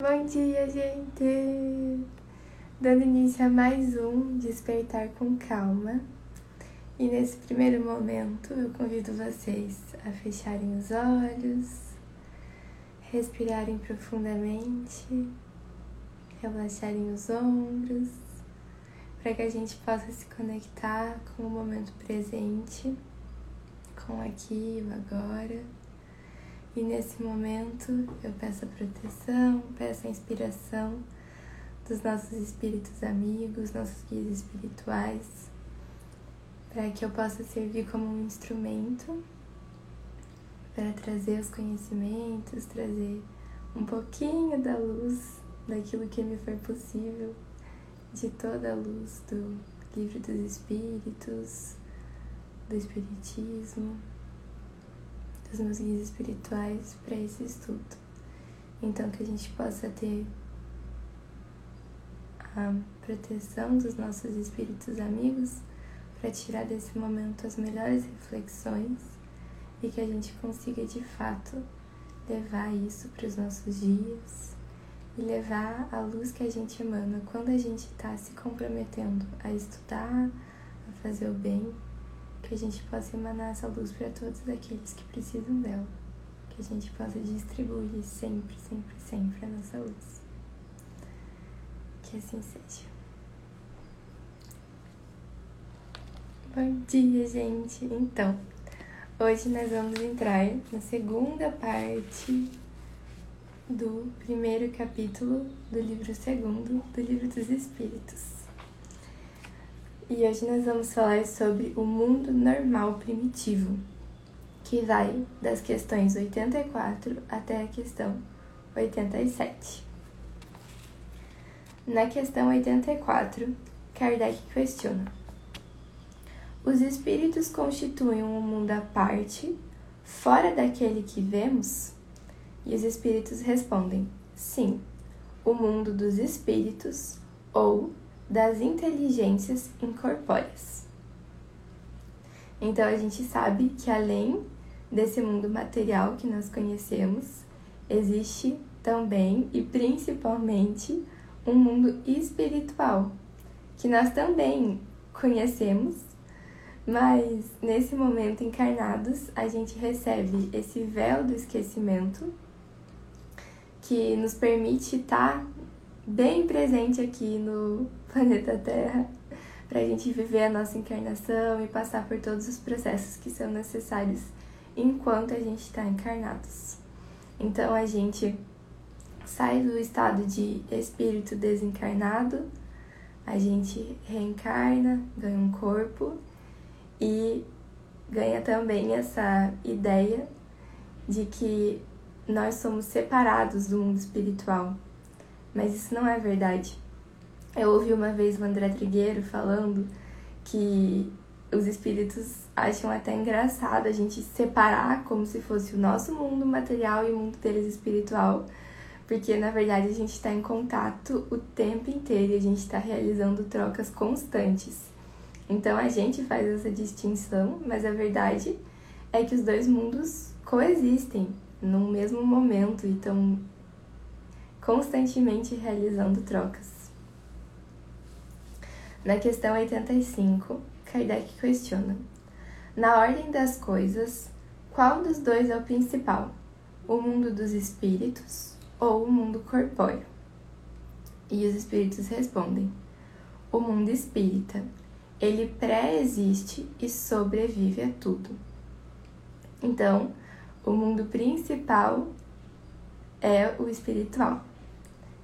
Bom dia, gente! Dando início a mais um Despertar com Calma. E nesse primeiro momento eu convido vocês a fecharem os olhos, respirarem profundamente, relaxarem os ombros, para que a gente possa se conectar com o momento presente, com aqui e agora e nesse momento eu peço a proteção, peço a inspiração dos nossos espíritos amigos, nossos guias espirituais, para que eu possa servir como um instrumento para trazer os conhecimentos, trazer um pouquinho da luz daquilo que me for possível, de toda a luz do livro dos espíritos, do espiritismo dos meus guias espirituais para esse estudo. Então, que a gente possa ter a proteção dos nossos espíritos amigos para tirar desse momento as melhores reflexões e que a gente consiga de fato levar isso para os nossos dias e levar a luz que a gente emana quando a gente está se comprometendo a estudar, a fazer o bem que a gente possa emanar essa luz para todos aqueles que precisam dela, que a gente possa distribuir sempre, sempre, sempre a nossa luz. Que assim seja. Bom dia, gente! Então, hoje nós vamos entrar na segunda parte do primeiro capítulo do livro segundo do Livro dos Espíritos e hoje nós vamos falar sobre o mundo normal primitivo, que vai das questões 84 até a questão 87. Na questão 84, Kardec questiona: Os espíritos constituem um mundo à parte, fora daquele que vemos? E os espíritos respondem: Sim, o mundo dos espíritos ou das inteligências incorpóreas. Então a gente sabe que além desse mundo material que nós conhecemos, existe também e principalmente um mundo espiritual que nós também conhecemos, mas nesse momento encarnados a gente recebe esse véu do esquecimento que nos permite estar bem presente aqui no planeta Terra para a gente viver a nossa encarnação e passar por todos os processos que são necessários enquanto a gente está encarnados. Então a gente sai do estado de espírito desencarnado, a gente reencarna, ganha um corpo e ganha também essa ideia de que nós somos separados do mundo espiritual mas isso não é verdade. Eu ouvi uma vez o André Trigueiro falando que os espíritos acham até engraçado a gente separar como se fosse o nosso mundo material e o mundo deles espiritual, porque na verdade a gente está em contato o tempo inteiro e a gente está realizando trocas constantes. Então a gente faz essa distinção, mas a verdade é que os dois mundos coexistem no mesmo momento e estão constantemente realizando trocas. Na questão 85, Kardec questiona: Na ordem das coisas, qual dos dois é o principal? O mundo dos espíritos ou o mundo corpóreo? E os espíritos respondem: O mundo espírita. Ele pré-existe e sobrevive a tudo. Então, o mundo principal é o espiritual.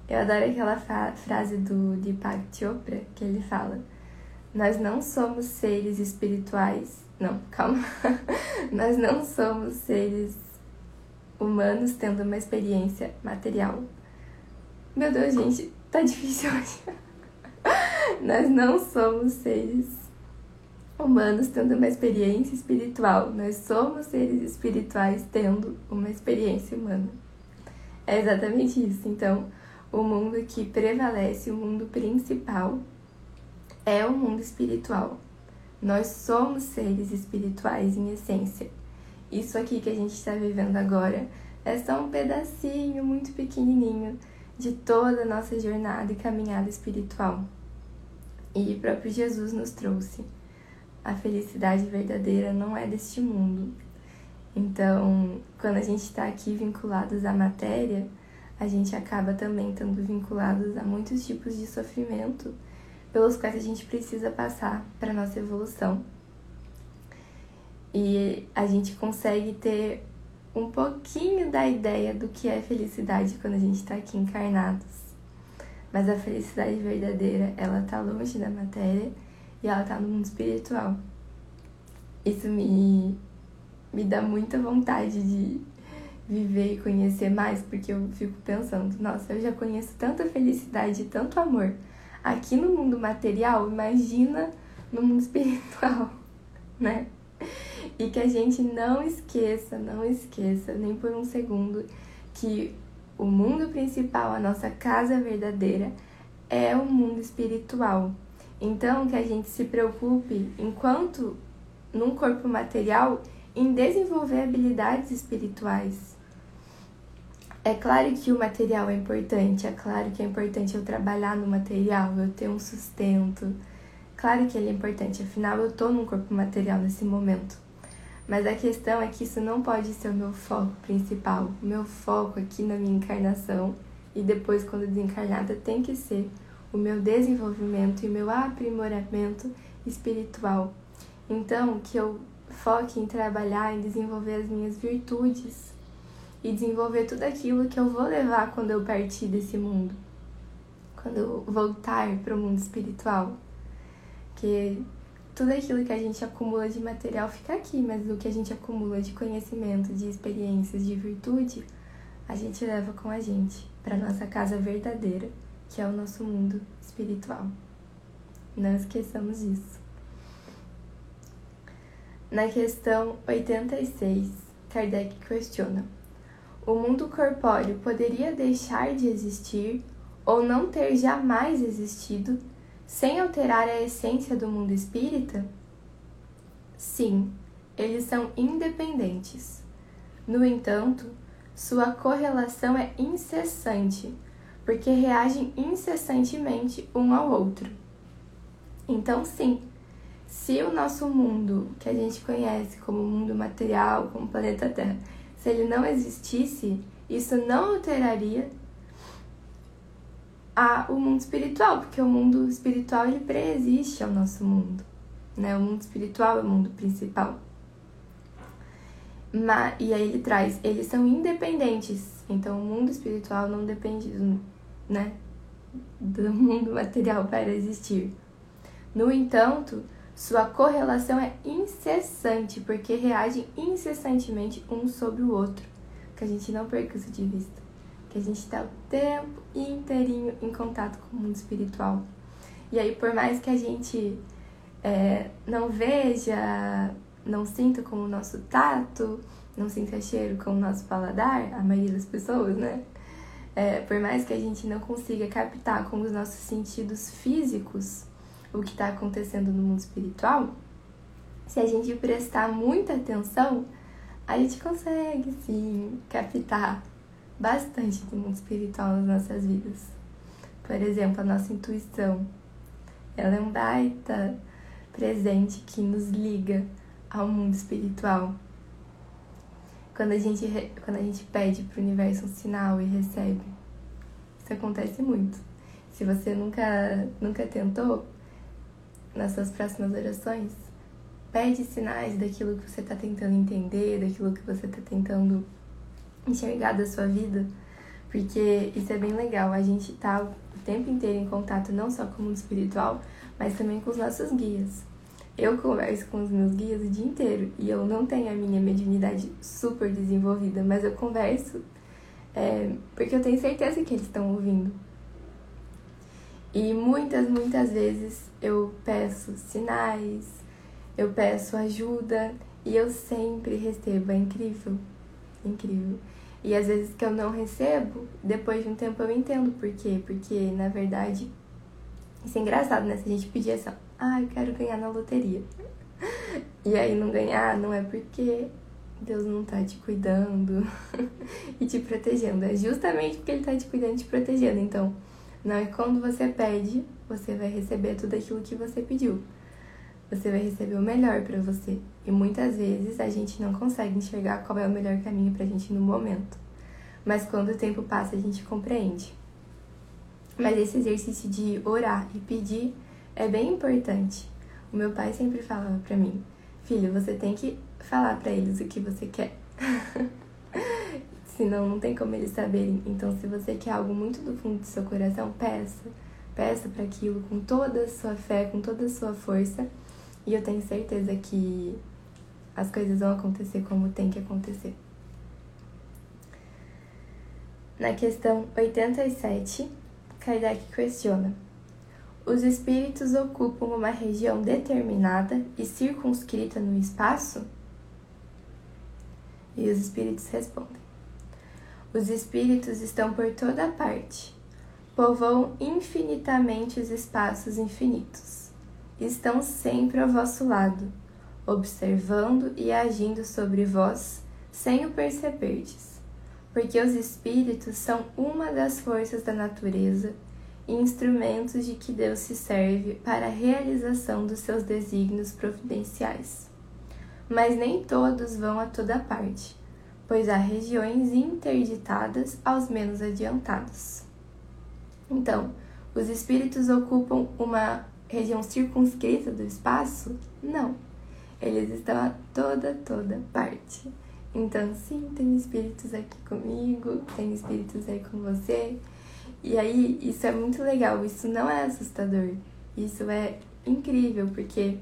Eu adoro aquela frase do Deepak Chopra que ele fala: Nós não somos seres espirituais. Não, calma. Nós não somos seres humanos tendo uma experiência material. Meu Deus, gente, tá difícil hoje. Nós não somos seres humanos tendo uma experiência espiritual. Nós somos seres espirituais tendo uma experiência humana. É exatamente isso. Então, o mundo que prevalece, o mundo principal, é o mundo espiritual. Nós somos seres espirituais em essência. Isso aqui que a gente está vivendo agora é só um pedacinho muito pequenininho de toda a nossa jornada e caminhada espiritual. E o próprio Jesus nos trouxe. A felicidade verdadeira não é deste mundo. Então, quando a gente está aqui vinculados à matéria, a gente acaba também estando vinculados a muitos tipos de sofrimento pelos quais a gente precisa passar para nossa evolução. E a gente consegue ter um pouquinho da ideia do que é felicidade quando a gente está aqui encarnados. Mas a felicidade verdadeira, ela tá longe da matéria e ela tá no mundo espiritual. Isso me, me dá muita vontade de viver e conhecer mais, porque eu fico pensando, nossa, eu já conheço tanta felicidade e tanto amor aqui no mundo material, imagina no mundo espiritual, né? E que a gente não esqueça, não esqueça nem por um segundo que o mundo principal, a nossa casa verdadeira, é o mundo espiritual. Então, que a gente se preocupe, enquanto num corpo material, em desenvolver habilidades espirituais. É claro que o material é importante, é claro que é importante eu trabalhar no material, eu ter um sustento. Claro que ele é importante, afinal eu tô num corpo material nesse momento. Mas a questão é que isso não pode ser o meu foco principal. O meu foco aqui na minha encarnação e depois, quando desencarnada, tem que ser o meu desenvolvimento e meu aprimoramento espiritual. Então, que eu foque em trabalhar, em desenvolver as minhas virtudes e desenvolver tudo aquilo que eu vou levar quando eu partir desse mundo, quando eu voltar para o mundo espiritual. Que tudo aquilo que a gente acumula de material fica aqui, mas o que a gente acumula de conhecimento, de experiências, de virtude, a gente leva com a gente para nossa casa verdadeira, que é o nosso mundo espiritual. Não esqueçamos disso. Na questão 86, Kardec questiona: O mundo corpóreo poderia deixar de existir ou não ter jamais existido sem alterar a essência do mundo espírita? Sim, eles são independentes. No entanto, sua correlação é incessante, porque reagem incessantemente um ao outro. Então, sim, se o nosso mundo, que a gente conhece como mundo material, como planeta Terra, se ele não existisse, isso não alteraria a, o mundo espiritual, porque o mundo espiritual ele preexiste ao nosso mundo, né? O mundo espiritual é o mundo principal. Mas, e aí ele traz, eles são independentes, então o mundo espiritual não depende do, né, do mundo material para existir. No entanto, sua correlação é incessante, porque reagem incessantemente um sobre o outro, que a gente não perca isso de vista que a gente está o tempo inteirinho em contato com o mundo espiritual. E aí, por mais que a gente é, não veja, não sinta com o nosso tato, não sinta cheiro com o nosso paladar, a maioria das pessoas, né? É, por mais que a gente não consiga captar com os nossos sentidos físicos o que está acontecendo no mundo espiritual, se a gente prestar muita atenção, a gente consegue sim captar bastante do mundo espiritual nas nossas vidas. Por exemplo, a nossa intuição. Ela é um baita presente que nos liga ao mundo espiritual. Quando a gente, quando a gente pede para o universo um sinal e recebe, isso acontece muito. Se você nunca, nunca tentou, nas suas próximas orações, pede sinais daquilo que você está tentando entender, daquilo que você está tentando enxergar da sua vida, porque isso é bem legal. A gente tá o tempo inteiro em contato não só com o mundo espiritual, mas também com os nossos guias. Eu converso com os meus guias o dia inteiro e eu não tenho a minha mediunidade super desenvolvida, mas eu converso é, porque eu tenho certeza que eles estão ouvindo. E muitas, muitas vezes eu peço sinais, eu peço ajuda e eu sempre recebo. É incrível, incrível. E às vezes que eu não recebo, depois de um tempo eu entendo por quê. Porque, na verdade, isso é engraçado, né? Se a gente pedir assim, ah, eu quero ganhar na loteria. E aí não ganhar, não é porque Deus não tá te cuidando e te protegendo. É justamente porque Ele tá te cuidando e te protegendo. Então, não é quando você pede, você vai receber tudo aquilo que você pediu. Você vai receber o melhor para você. E muitas vezes a gente não consegue enxergar qual é o melhor caminho pra gente no momento. Mas quando o tempo passa, a gente compreende. Mas esse exercício de orar e pedir é bem importante. O meu pai sempre falava para mim: "Filho, você tem que falar para eles o que você quer". Senão não tem como eles saberem. Então, se você quer algo muito do fundo do seu coração, peça. Peça para aquilo com toda a sua fé, com toda a sua força. E eu tenho certeza que as coisas vão acontecer como tem que acontecer. Na questão 87, Kardec questiona: Os espíritos ocupam uma região determinada e circunscrita no espaço? E os espíritos respondem: Os espíritos estão por toda parte, povoam infinitamente os espaços infinitos, estão sempre ao vosso lado, observando e agindo sobre vós sem o perceberdes. Porque os espíritos são uma das forças da natureza e instrumentos de que Deus se serve para a realização dos seus desígnios providenciais. Mas nem todos vão a toda parte, pois há regiões interditadas aos menos adiantados. Então, os espíritos ocupam uma região circunscrita do espaço? Não. Eles estão a toda, toda parte. Então, sim, tem espíritos aqui comigo, tem espíritos aí com você. E aí, isso é muito legal, isso não é assustador. Isso é incrível, porque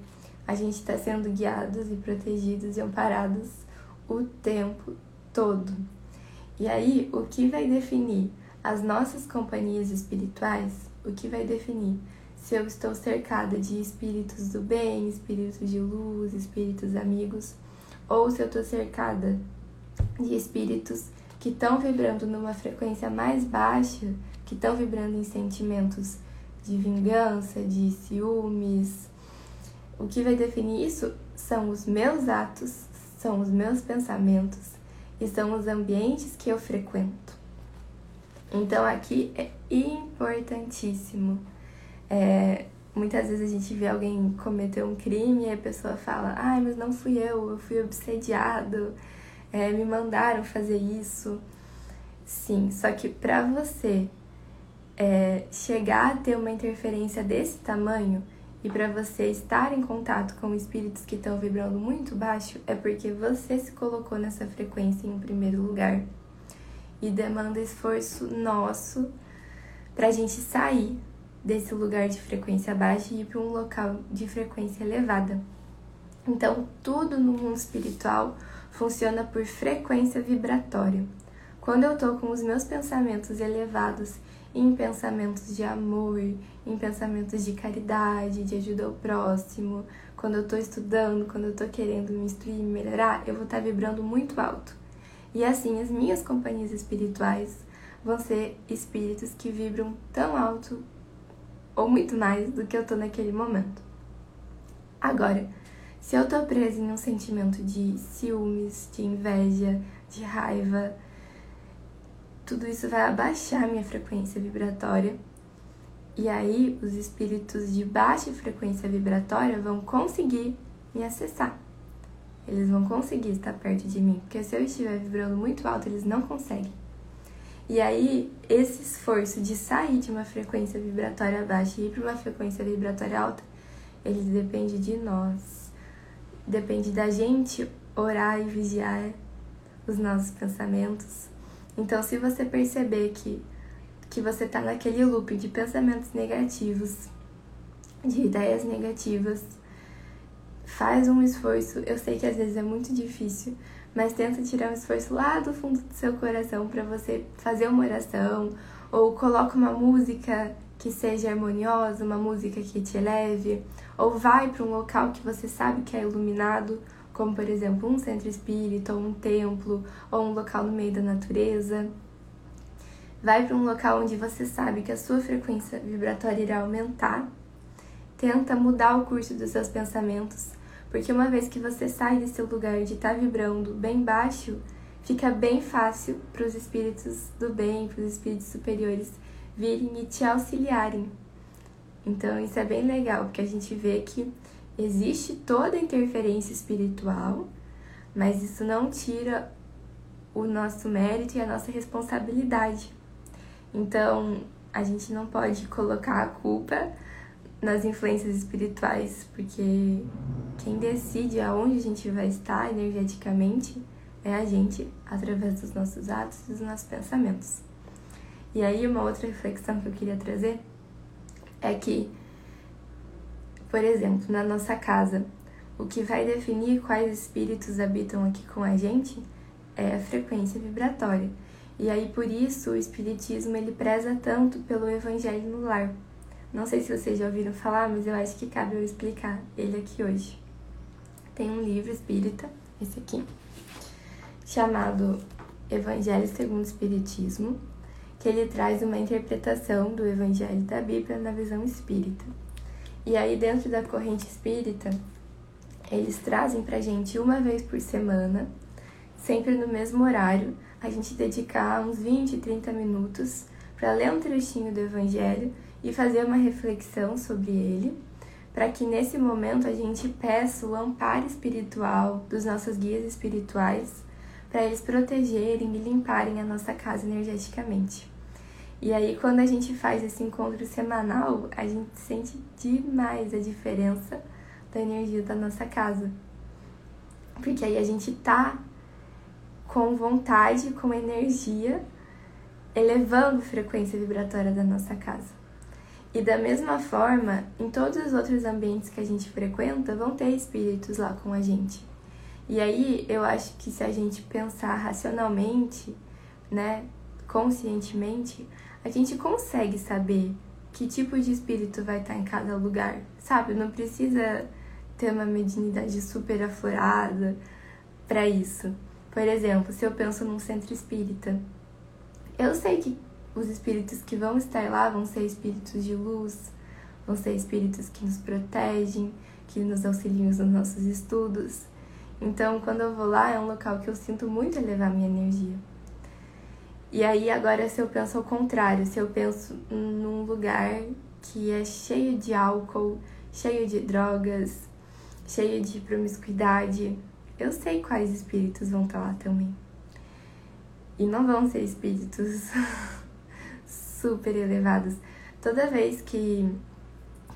a gente está sendo guiados e protegidos e amparados o tempo todo. E aí, o que vai definir as nossas companhias espirituais, o que vai definir se eu estou cercada de espíritos do bem, espíritos de luz, espíritos amigos, ou se eu estou cercada de espíritos que estão vibrando numa frequência mais baixa, que estão vibrando em sentimentos de vingança, de ciúmes. O que vai definir isso são os meus atos, são os meus pensamentos e são os ambientes que eu frequento. Então aqui é importantíssimo. É, muitas vezes a gente vê alguém cometer um crime e a pessoa fala: ai, mas não fui eu, eu fui obsediado, é, me mandaram fazer isso. Sim, só que para você é, chegar a ter uma interferência desse tamanho e para você estar em contato com espíritos que estão vibrando muito baixo, é porque você se colocou nessa frequência em primeiro lugar. E demanda esforço nosso para a gente sair desse lugar de frequência baixa e ir para um local de frequência elevada. Então, tudo no mundo espiritual funciona por frequência vibratória. Quando eu estou com os meus pensamentos elevados em pensamentos de amor, em pensamentos de caridade, de ajuda ao próximo, quando eu estou estudando, quando eu estou querendo me instruir melhorar, eu vou estar tá vibrando muito alto. E assim, as minhas companhias espirituais vão ser espíritos que vibram tão alto ou muito mais do que eu estou naquele momento. Agora, se eu tô presa em um sentimento de ciúmes, de inveja, de raiva, tudo isso vai abaixar minha frequência vibratória. E aí os espíritos de baixa frequência vibratória vão conseguir me acessar. Eles vão conseguir estar perto de mim, porque se eu estiver vibrando muito alto, eles não conseguem. E aí, esse esforço de sair de uma frequência vibratória baixa e ir para uma frequência vibratória alta, ele depende de nós Depende da gente orar e vigiar os nossos pensamentos. Então, se você perceber que, que você está naquele loop de pensamentos negativos, de ideias negativas, faz um esforço. Eu sei que às vezes é muito difícil, mas tenta tirar um esforço lá do fundo do seu coração para você fazer uma oração ou coloca uma música que seja harmoniosa, uma música que te eleve, ou vai para um local que você sabe que é iluminado, como por exemplo um centro espírita, ou um templo, ou um local no meio da natureza. Vai para um local onde você sabe que a sua frequência vibratória irá aumentar. Tenta mudar o curso dos seus pensamentos, Porque uma vez que você sai desse lugar de estar tá vibrando bem baixo, fica bem fácil para os espíritos do bem, para os espíritos superiores virem e te auxiliarem. Então isso é bem legal, porque a gente vê que existe toda interferência espiritual, mas isso não tira o nosso mérito e a nossa responsabilidade. Então, a gente não pode colocar a culpa nas influências espirituais, porque quem decide aonde a gente vai estar energeticamente é a gente, através dos nossos atos e dos nossos pensamentos. E aí, uma outra reflexão que eu queria trazer é que, por exemplo, na nossa casa, o que vai definir quais espíritos habitam aqui com a gente é a frequência vibratória. E aí, por isso, o Espiritismo ele preza tanto pelo Evangelho no lar. Não sei se vocês já ouviram falar, mas eu acho que cabe eu explicar ele aqui hoje. Tem um livro espírita, esse aqui, chamado Evangelho segundo o Espiritismo, que ele traz uma interpretação do Evangelho da Bíblia na visão espírita. E aí, dentro da corrente espírita, eles trazem pra gente uma vez por semana, sempre no mesmo horário, a gente dedicar uns 20, 30 minutos para ler um trechinho do Evangelho e fazer uma reflexão sobre ele, para que nesse momento a gente peça o amparo espiritual dos nossos guias espirituais, para eles protegerem e limparem a nossa casa energeticamente. E aí, quando a gente faz esse encontro semanal, a gente sente demais a diferença da energia da nossa casa. Porque aí a gente tá com vontade, com energia, elevando a frequência vibratória da nossa casa. E da mesma forma, em todos os outros ambientes que a gente frequenta, vão ter espíritos lá com a gente. E aí eu acho que se a gente pensar racionalmente, né, conscientemente, a gente consegue saber que tipo de espírito vai estar em cada lugar, sabe? Não precisa ter uma mediunidade super aflorada para isso. Por exemplo, se eu penso num centro espírita, eu sei que os espíritos que vão estar lá vão ser espíritos de luz, vão ser espíritos que nos protegem, que nos auxiliam nos nossos estudos. Então, quando eu vou lá, é um local que eu sinto muito elevar minha energia. E aí, agora, se eu penso ao contrário, se eu penso num lugar que é cheio de álcool, cheio de drogas, cheio de promiscuidade, eu sei quais espíritos vão estar lá também. E não vão ser espíritos super elevados. Toda vez que,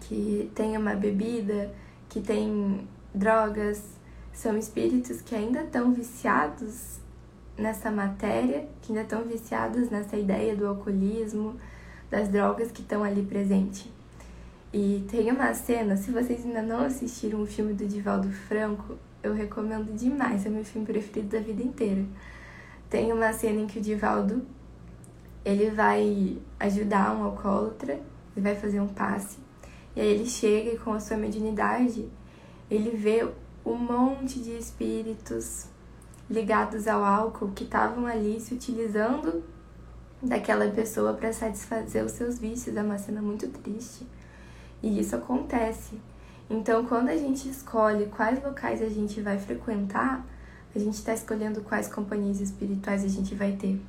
que tem uma bebida, que tem drogas, são espíritos que ainda estão viciados nessa matéria, que ainda estão viciados nessa ideia do alcoolismo, das drogas que estão ali presente. E tem uma cena, se vocês ainda não assistiram o filme do Divaldo Franco, eu recomendo demais, é meu filme preferido da vida inteira. Tem uma cena em que o Divaldo ele vai ajudar um alcoólatra, ele vai fazer um passe. E aí ele chega e com a sua mediunidade, ele vê um monte de espíritos ligados ao álcool que estavam ali se utilizando daquela pessoa para satisfazer os seus vícios. É uma cena muito triste. E isso acontece. Então, quando a gente escolhe quais locais a gente vai frequentar, a gente está escolhendo quais companhias espirituais a gente vai ter.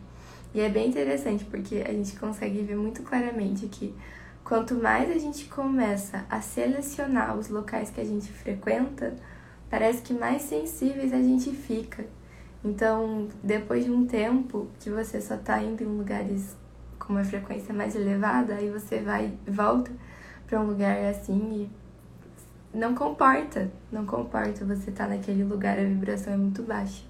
E é bem interessante porque a gente consegue ver muito claramente que quanto mais a gente começa a selecionar os locais que a gente frequenta, parece que mais sensíveis a gente fica. Então, depois de um tempo que você só está indo em lugares com uma frequência mais elevada, aí você vai volta para um lugar assim e não comporta, não comporta você estar tá naquele lugar, a vibração é muito baixa.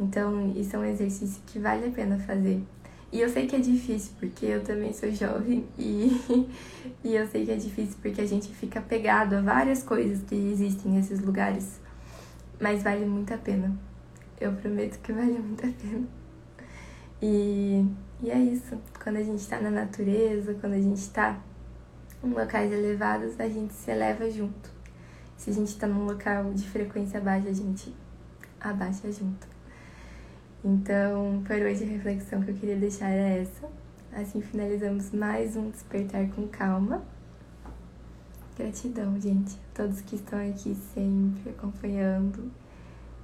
Então, isso é um exercício que vale a pena fazer. E eu sei que é difícil, porque eu também sou jovem e, e eu sei que é difícil porque a gente fica pegado a várias coisas que existem nesses lugares. Mas vale muito a pena. Eu prometo que vale muito a pena. E, e é isso. Quando a gente está na natureza, quando a gente está em locais elevados, a gente se eleva junto. Se a gente está num local de frequência baixa, a gente abaixa junto. Então, por hoje a reflexão que eu queria deixar é essa. Assim finalizamos mais um Despertar com Calma. Gratidão, gente, a todos que estão aqui sempre acompanhando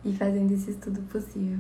e fazendo esse estudo possível.